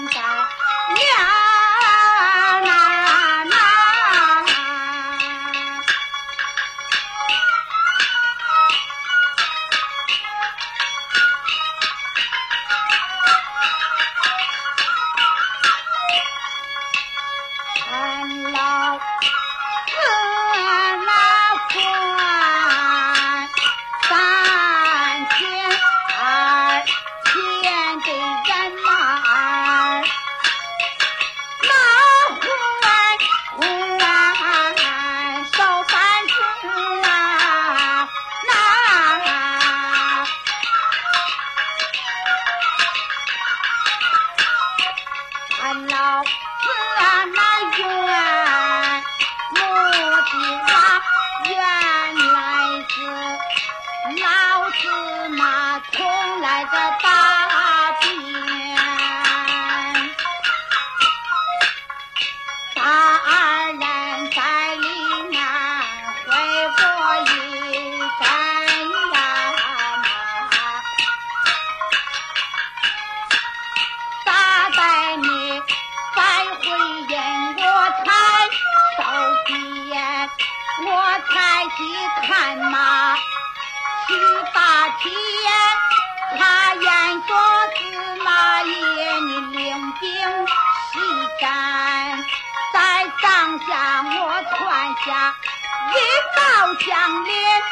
你娘。烦恼。你看嘛，七八天，他演说司马懿，你领兵西战，在帐下我穿下一道将连，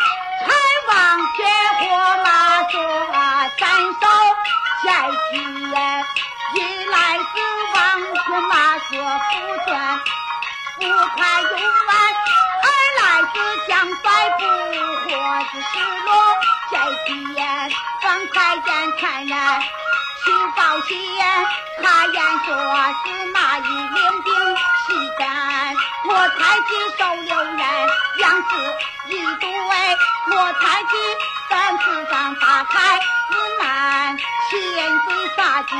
才王见火马说三烧下去，原来是王天马说不准，不怕有。失落下一言，方才见残忍去报信，他言说是马一领兵西山。我太极收留人，杨氏一对，我太极在世上打开子难，千岁杀劫，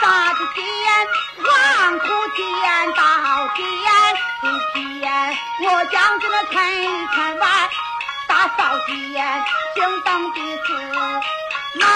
杀的奸，王苦见到奸，不偏，我将这个陈陈完，大扫奸，正等的是马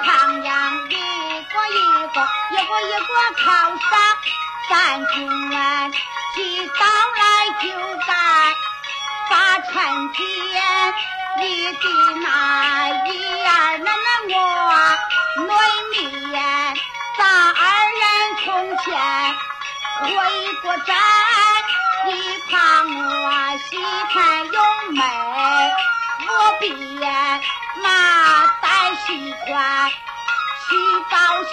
炕上一个一个，一个一个考上，三春晚一早来就在把春天，你的那一儿那那我闺女，咱二人从前回过寨，你夸我喜盼永美，我便。西宽去报信。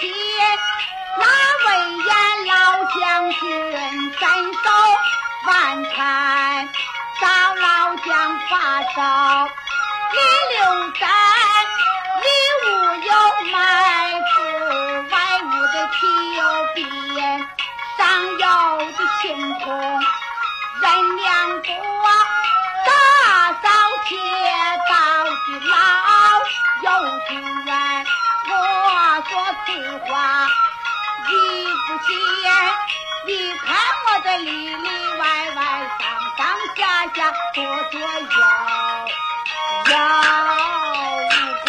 那魏延老将军斩首万餐，赵老将发烧，你留在里屋有埋伏，外屋的提有兵，上有的青铜人两个，大扫街道的老有主人，我说此话。你不信？你看我这里里外外、上上下下、左左右右五个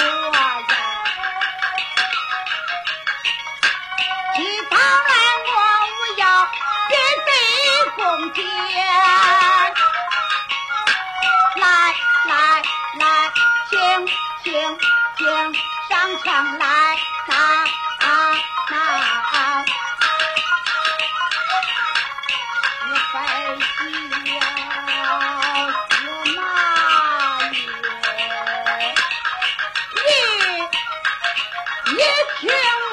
人，其他人我无要别对恭敬。一听。